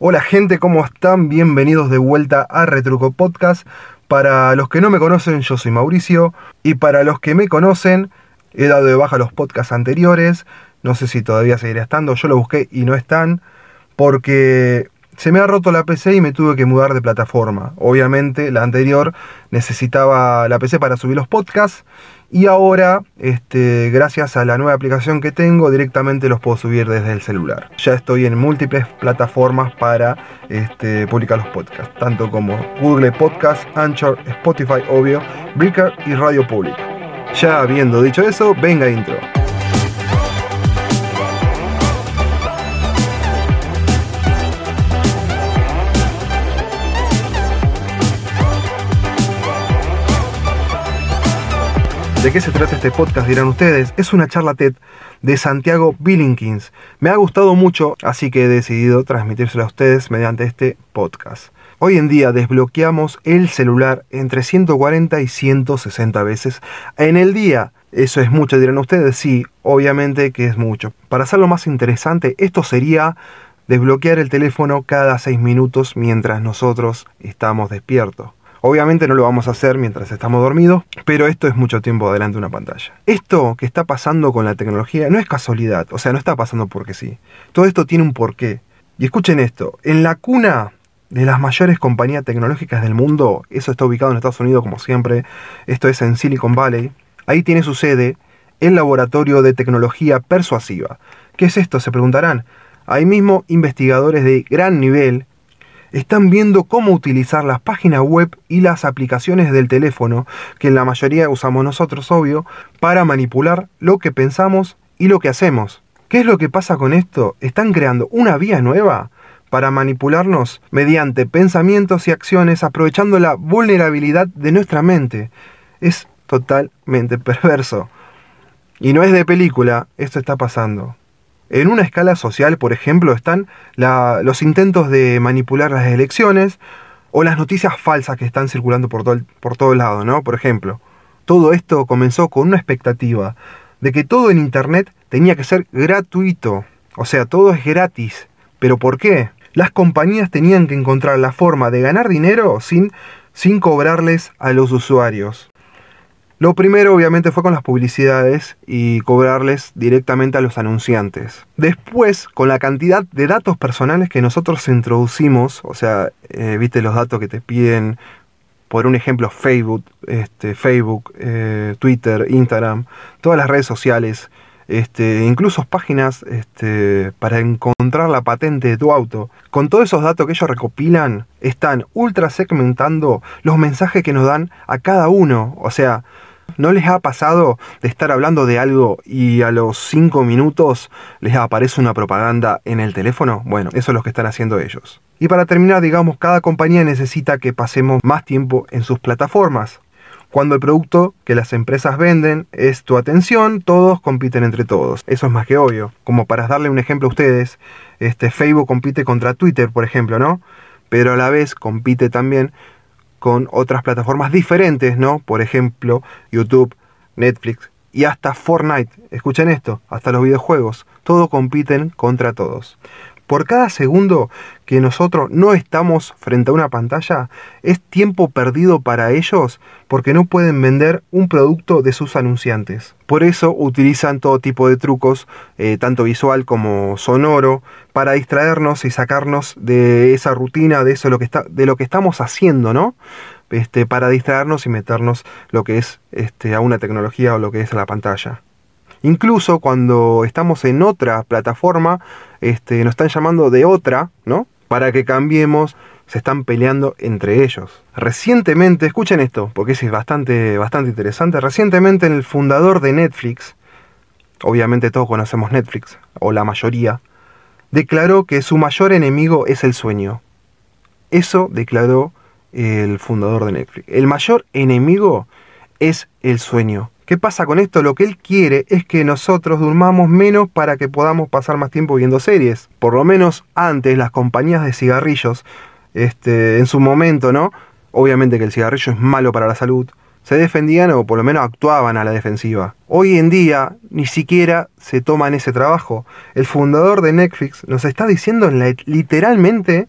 Hola gente, ¿cómo están? Bienvenidos de vuelta a Retruco Podcast. Para los que no me conocen, yo soy Mauricio. Y para los que me conocen, he dado de baja los podcasts anteriores. No sé si todavía seguirá estando. Yo lo busqué y no están. Porque se me ha roto la PC y me tuve que mudar de plataforma. Obviamente, la anterior necesitaba la PC para subir los podcasts. Y ahora, este, gracias a la nueva aplicación que tengo, directamente los puedo subir desde el celular. Ya estoy en múltiples plataformas para este, publicar los podcasts, tanto como Google Podcast, Anchor, Spotify, obvio, Breaker y Radio Public. Ya habiendo dicho eso, venga intro. ¿De qué se trata este podcast? Dirán ustedes. Es una charla TED de Santiago Billinkins. Me ha gustado mucho, así que he decidido transmitírselo a ustedes mediante este podcast. Hoy en día desbloqueamos el celular entre 140 y 160 veces en el día. Eso es mucho, dirán ustedes. Sí, obviamente que es mucho. Para hacerlo más interesante, esto sería desbloquear el teléfono cada 6 minutos mientras nosotros estamos despiertos. Obviamente no lo vamos a hacer mientras estamos dormidos, pero esto es mucho tiempo adelante de una pantalla. Esto que está pasando con la tecnología no es casualidad, o sea, no está pasando porque sí. Todo esto tiene un porqué. Y escuchen esto, en la cuna de las mayores compañías tecnológicas del mundo, eso está ubicado en Estados Unidos como siempre, esto es en Silicon Valley, ahí tiene su sede el Laboratorio de Tecnología Persuasiva. ¿Qué es esto? Se preguntarán. Ahí mismo investigadores de gran nivel están viendo cómo utilizar las páginas web y las aplicaciones del teléfono, que en la mayoría usamos nosotros, obvio, para manipular lo que pensamos y lo que hacemos. ¿Qué es lo que pasa con esto? Están creando una vía nueva para manipularnos mediante pensamientos y acciones aprovechando la vulnerabilidad de nuestra mente. Es totalmente perverso. Y no es de película, esto está pasando. En una escala social, por ejemplo, están los intentos de manipular las elecciones o las noticias falsas que están circulando por todo, por todo lado, ¿no? Por ejemplo, todo esto comenzó con una expectativa de que todo en Internet tenía que ser gratuito, o sea, todo es gratis. ¿Pero por qué? Las compañías tenían que encontrar la forma de ganar dinero sin, sin cobrarles a los usuarios. Lo primero obviamente fue con las publicidades y cobrarles directamente a los anunciantes. Después, con la cantidad de datos personales que nosotros introducimos, o sea, eh, viste los datos que te piden, por un ejemplo, Facebook, este, Facebook eh, Twitter, Instagram, todas las redes sociales, este, incluso páginas este, para encontrar la patente de tu auto. Con todos esos datos que ellos recopilan, están ultra segmentando los mensajes que nos dan a cada uno. O sea, ¿No les ha pasado de estar hablando de algo y a los 5 minutos les aparece una propaganda en el teléfono? Bueno, eso es lo que están haciendo ellos. Y para terminar, digamos, cada compañía necesita que pasemos más tiempo en sus plataformas. Cuando el producto que las empresas venden es tu atención, todos compiten entre todos. Eso es más que obvio. Como para darle un ejemplo a ustedes, este Facebook compite contra Twitter, por ejemplo, ¿no? Pero a la vez compite también con otras plataformas diferentes, ¿no? Por ejemplo, YouTube, Netflix y hasta Fortnite. Escuchen esto, hasta los videojuegos. Todos compiten contra todos. Por cada segundo que nosotros no estamos frente a una pantalla, es tiempo perdido para ellos porque no pueden vender un producto de sus anunciantes. Por eso utilizan todo tipo de trucos, eh, tanto visual como sonoro, para distraernos y sacarnos de esa rutina, de eso lo que de lo que estamos haciendo, ¿no? Este, para distraernos y meternos lo que es este, a una tecnología o lo que es a la pantalla. Incluso cuando estamos en otra plataforma, este, nos están llamando de otra, ¿no? Para que cambiemos, se están peleando entre ellos. Recientemente, escuchen esto, porque es bastante, bastante interesante. Recientemente el fundador de Netflix, obviamente todos conocemos Netflix, o la mayoría, declaró que su mayor enemigo es el sueño. Eso declaró el fundador de Netflix. El mayor enemigo es el sueño. ¿Qué pasa con esto? Lo que él quiere es que nosotros durmamos menos para que podamos pasar más tiempo viendo series. Por lo menos antes las compañías de cigarrillos, este, en su momento, ¿no? Obviamente que el cigarrillo es malo para la salud, se defendían o por lo menos actuaban a la defensiva. Hoy en día ni siquiera se toman ese trabajo. El fundador de Netflix nos está diciendo literalmente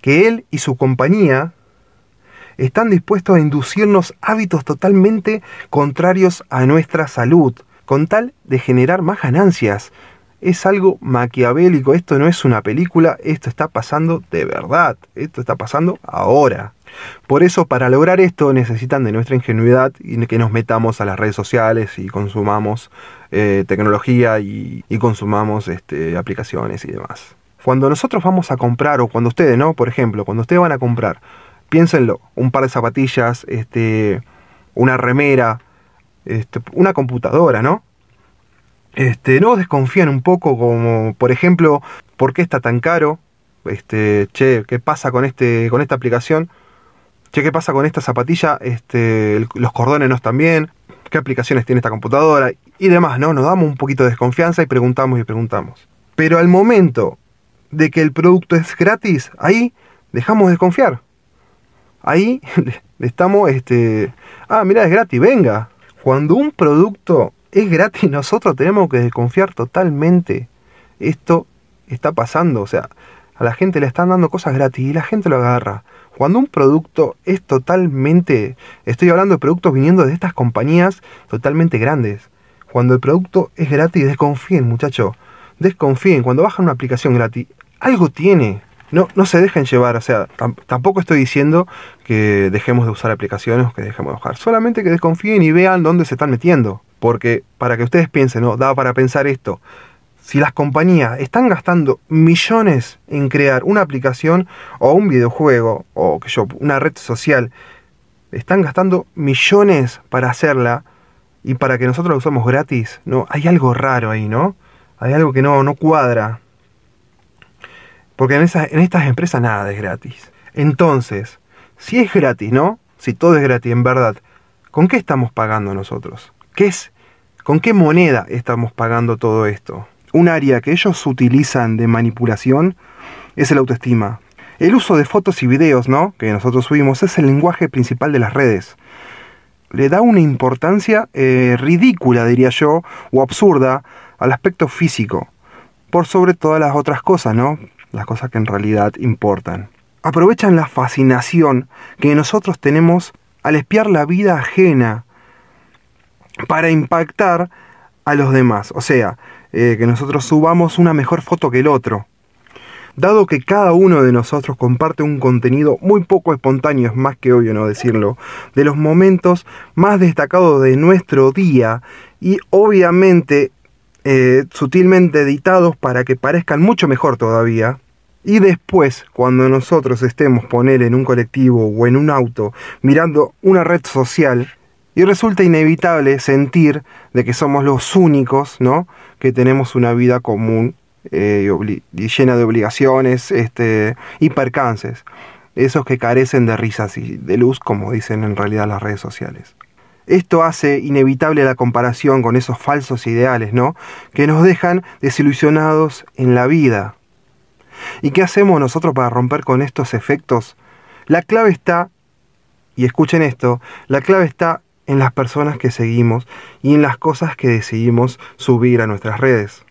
que él y su compañía están dispuestos a inducirnos hábitos totalmente contrarios a nuestra salud, con tal de generar más ganancias. Es algo maquiavélico, esto no es una película, esto está pasando de verdad, esto está pasando ahora. Por eso, para lograr esto, necesitan de nuestra ingenuidad y que nos metamos a las redes sociales y consumamos eh, tecnología y, consumamos este, aplicaciones y demás. Cuando nosotros vamos a comprar, o cuando ustedes, ¿no? Por ejemplo, cuando ustedes van a comprar, piénsenlo, un par de zapatillas, este, una remera, este, una computadora, ¿no? Este, no desconfían un poco como, por ejemplo, ¿por qué está tan caro? Este, che, ¿qué pasa con, este, con esta aplicación? che, ¿qué pasa con esta zapatilla? Este, los cordones no están bien, qué aplicaciones tiene esta computadora y demás, ¿no? Nos damos un poquito de desconfianza y preguntamos y preguntamos. Pero al momento de que el producto es gratis, ahí dejamos de confiar. Ahí estamos, este, ah, mira, es gratis, venga. Cuando un producto es gratis, nosotros tenemos que desconfiar totalmente. Esto está pasando, o sea, a la gente le están dando cosas gratis y la gente lo agarra. Cuando un producto es totalmente, estoy hablando de productos viniendo de estas compañías totalmente grandes. Cuando el producto es gratis, desconfíen muchachos, desconfíen. Cuando bajan una aplicación gratis, algo tiene. No, no se dejen llevar, o sea, tampoco estoy diciendo que dejemos de usar aplicaciones o que dejemos de bajar. Solamente que desconfíen y vean dónde se están metiendo. Porque para que ustedes piensen, ¿no? Da para pensar esto si las compañías están gastando millones en crear una aplicación o un videojuego o que yo, una red social, están gastando millones para hacerla y para que nosotros la usemos gratis, no, hay algo raro ahí, ¿no? Hay algo que no, no cuadra. Porque en, en estas empresas nada es gratis. Entonces, si es gratis, ¿no? Si todo es gratis, en verdad, ¿con qué estamos pagando nosotros? ¿Qué es? ¿Con qué moneda estamos pagando todo esto? Un área que ellos utilizan de manipulación es el autoestima. El uso de fotos y videos, ¿no? Que nosotros subimos es el lenguaje principal de las redes. Le da una importancia eh, ridícula, diría yo, o absurda al aspecto físico, por sobre todas las otras cosas, ¿no? Las cosas que en realidad importan. Aprovechan la fascinación que nosotros tenemos al espiar la vida ajena para impactar a los demás. O sea, eh, que nosotros subamos una mejor foto que el otro. Dado que cada uno de nosotros comparte un contenido muy poco espontáneo, es más que obvio no decirlo, de los momentos más destacados de nuestro día y obviamente eh, sutilmente editados para que parezcan mucho mejor todavía, y después, cuando nosotros estemos poner en un colectivo o en un auto mirando una red social, y resulta inevitable sentir de que somos los únicos, ¿no? Que tenemos una vida común eh, y llena de obligaciones este, y percances. Esos que carecen de risas y de luz, como dicen en realidad las redes sociales. Esto hace inevitable la comparación con esos falsos ideales, ¿no? Que nos dejan desilusionados en la vida. ¿Y qué hacemos nosotros para romper con estos efectos? La clave está, y escuchen esto, la clave está en las personas que seguimos y en las cosas que decidimos subir a nuestras redes.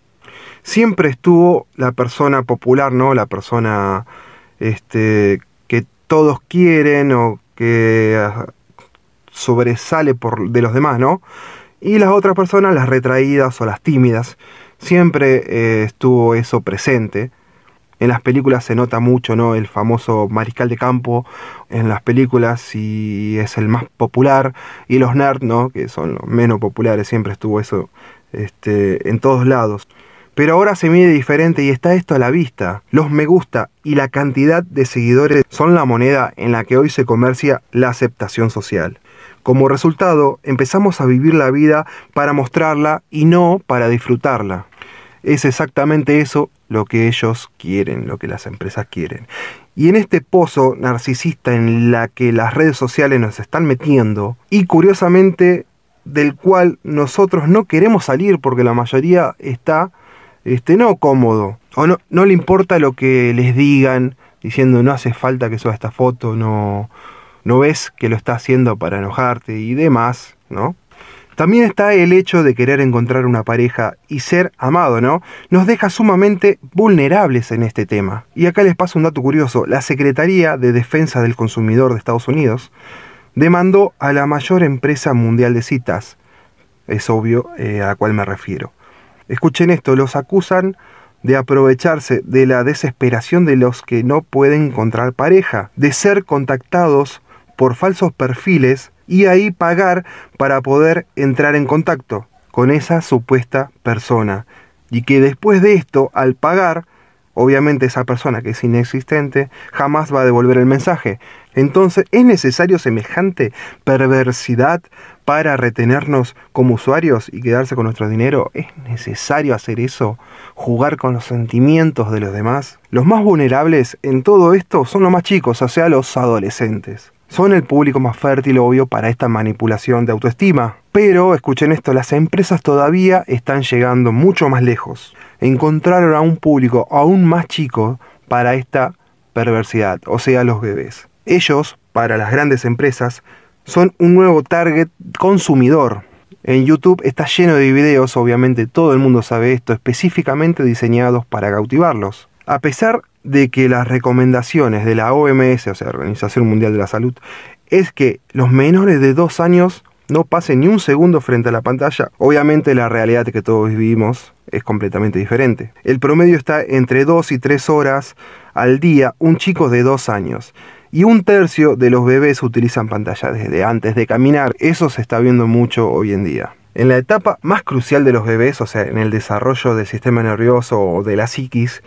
Siempre estuvo la persona popular, ¿no? La persona este, que todos quieren o que sobresale por, de los demás, ¿no? Y las otras personas, las retraídas o las tímidas. Siempre eh, estuvo eso presente. En las películas se nota mucho, ¿no? El famoso mariscal de campo en las películas y es el más popular. Y los nerds, ¿no? Que son los menos populares, siempre estuvo eso este, en todos lados. Pero ahora se mide diferente y está esto a la vista. Los me gusta y la cantidad de seguidores son la moneda en la que hoy se comercia la aceptación social. Como resultado, empezamos a vivir la vida para mostrarla y no para disfrutarla. Es exactamente eso lo que ellos quieren, lo que las empresas quieren. Y en este pozo narcisista en la que las redes sociales nos están metiendo, y curiosamente del cual nosotros no queremos salir porque la mayoría está este, no cómodo, o no, no le importa lo que les digan, diciendo no hace falta que suba esta foto, no, no ves que lo está haciendo para enojarte y demás, ¿no? También está el hecho de querer encontrar una pareja y ser amado, ¿no? Nos deja sumamente vulnerables en este tema. Y acá les paso un dato curioso. La Secretaría de Defensa del Consumidor de Estados Unidos demandó a la mayor empresa mundial de citas. Es obvio eh, a la cual me refiero. Escuchen esto, los acusan de aprovecharse de la desesperación de los que no pueden encontrar pareja, de ser contactados por falsos perfiles y ahí pagar para poder entrar en contacto con esa supuesta persona. Y que después de esto, al pagar, obviamente esa persona que es inexistente jamás va a devolver el mensaje. Entonces, ¿es necesario semejante perversidad para retenernos como usuarios y quedarse con nuestro dinero? ¿Es necesario hacer eso? ¿Jugar con los sentimientos de los demás? Los más vulnerables en todo esto son los más chicos, o sea, los adolescentes son el público más fértil, obvio, para esta manipulación de autoestima. Pero, escuchen esto, las empresas todavía están llegando mucho más lejos. Encontraron a un público aún más chico para esta perversidad, o sea, los bebés. Ellos, para las grandes empresas, son un nuevo target consumidor. En YouTube está lleno de videos, obviamente todo el mundo sabe esto, específicamente diseñados para cautivarlos. A pesar de que las recomendaciones de la OMS, o sea, Organización Mundial de la Salud, es que los menores de dos años no pasen ni un segundo frente a la pantalla, obviamente la realidad que todos vivimos es completamente diferente. El promedio está entre dos y tres horas al día un chico de dos años. Y un tercio de los bebés utilizan pantalla desde antes de caminar. Eso se está viendo mucho hoy en día. En la etapa más crucial de los bebés, o sea, en el desarrollo del sistema nervioso o de la psiquis,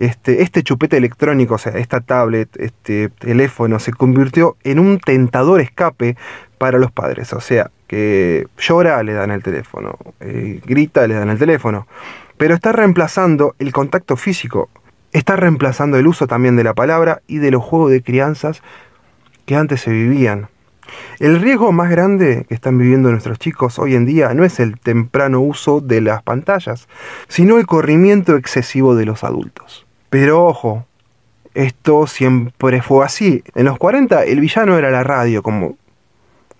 este, este chupete electrónico, o sea, esta tablet, este teléfono, se convirtió en un tentador escape para los padres. O sea, que llora, le dan el teléfono, eh, grita, le dan el teléfono. Pero está reemplazando el contacto físico, está reemplazando el uso también de la palabra y de los juegos de crianzas que antes se vivían. El riesgo más grande que están viviendo nuestros chicos hoy en día no es el temprano uso de las pantallas, sino el corrimiento excesivo de los adultos. Pero ojo, esto siempre fue así. En los 40 el villano era la radio, como,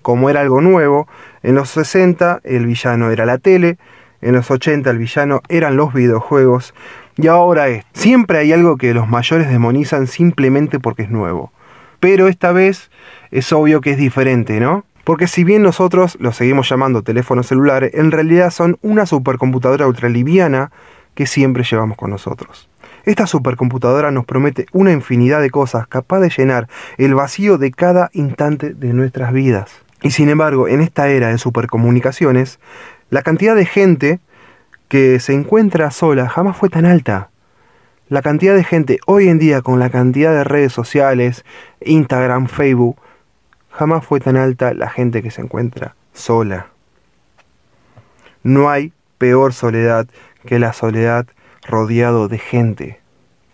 como era algo nuevo. En los 60 el villano era la tele. En los 80 el villano eran los videojuegos. Y ahora es. Siempre hay algo que los mayores demonizan simplemente porque es nuevo. Pero esta vez es obvio que es diferente, ¿no? Porque si bien nosotros los seguimos llamando teléfonos celulares, en realidad son una supercomputadora ultraliviana que siempre llevamos con nosotros. Esta supercomputadora nos promete una infinidad de cosas capaz de llenar el vacío de cada instante de nuestras vidas. Y sin embargo, en esta era de supercomunicaciones, la cantidad de gente que se encuentra sola jamás fue tan alta. La cantidad de gente hoy en día con la cantidad de redes sociales, Instagram, Facebook, jamás fue tan alta la gente que se encuentra sola. No hay peor soledad que la soledad rodeado de gente.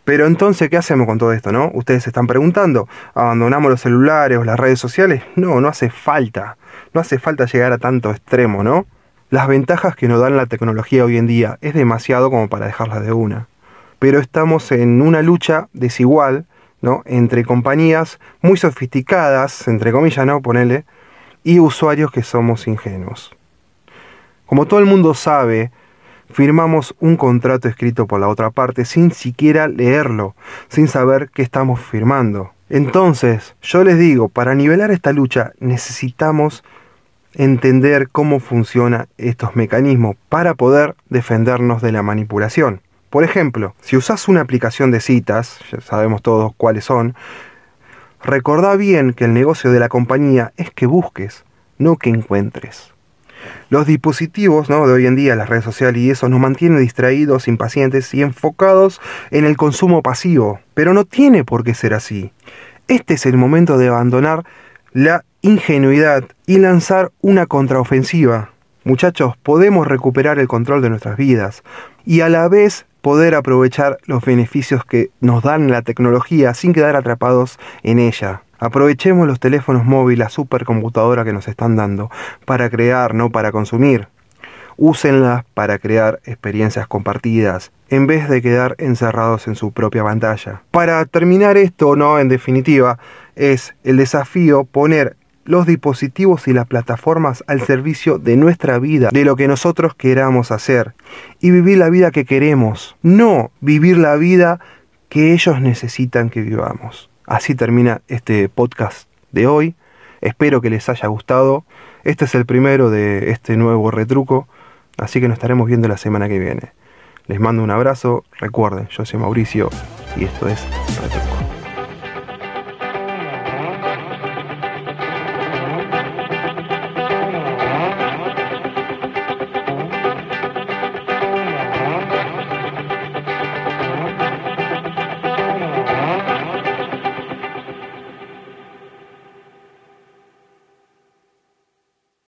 Pero entonces, ¿qué hacemos con todo esto, no? Ustedes se están preguntando, ¿abandonamos los celulares o las redes sociales? No, no hace falta. No hace falta llegar a tanto extremo, ¿no? Las ventajas que nos dan la tecnología hoy en día es demasiado como para dejarlas de una. Pero estamos en una lucha desigual, ¿no? Entre compañías muy sofisticadas, entre comillas, ¿no? Ponele, y usuarios que somos ingenuos. Como todo el mundo sabe, firmamos un contrato escrito por la otra parte sin siquiera leerlo, sin saber qué estamos firmando. Entonces, yo les digo, para nivelar esta lucha necesitamos entender cómo funcionan estos mecanismos para poder defendernos de la manipulación. Por ejemplo, si usas una aplicación de citas, ya sabemos todos cuáles son, recordá bien que el negocio de la compañía es que busques, no que encuentres. Los dispositivos de hoy en día, las redes sociales y eso, nos mantienen distraídos, impacientes y enfocados en el consumo pasivo. Pero no tiene por qué ser así. Este es el momento de abandonar la ingenuidad y lanzar una contraofensiva. Muchachos, podemos recuperar el control de nuestras vidas y a la vez poder aprovechar los beneficios que nos dan la tecnología sin quedar atrapados en ella. Aprovechemos los teléfonos móviles, la supercomputadora que nos están dando, para crear, no para consumir. Úsenlas para crear experiencias compartidas, en vez de quedar encerrados en su propia pantalla. Para terminar esto, no, en definitiva, es el desafío poner los dispositivos y las plataformas al servicio de nuestra vida, de lo que nosotros queramos hacer y vivir la vida que queremos, no vivir la vida que ellos necesitan que vivamos. Así termina este podcast de hoy. Espero que les haya gustado. Este es el primero de este nuevo retruco, así que nos estaremos viendo la semana que viene. Les mando un abrazo. Recuerden, yo soy Mauricio y esto es Retruco.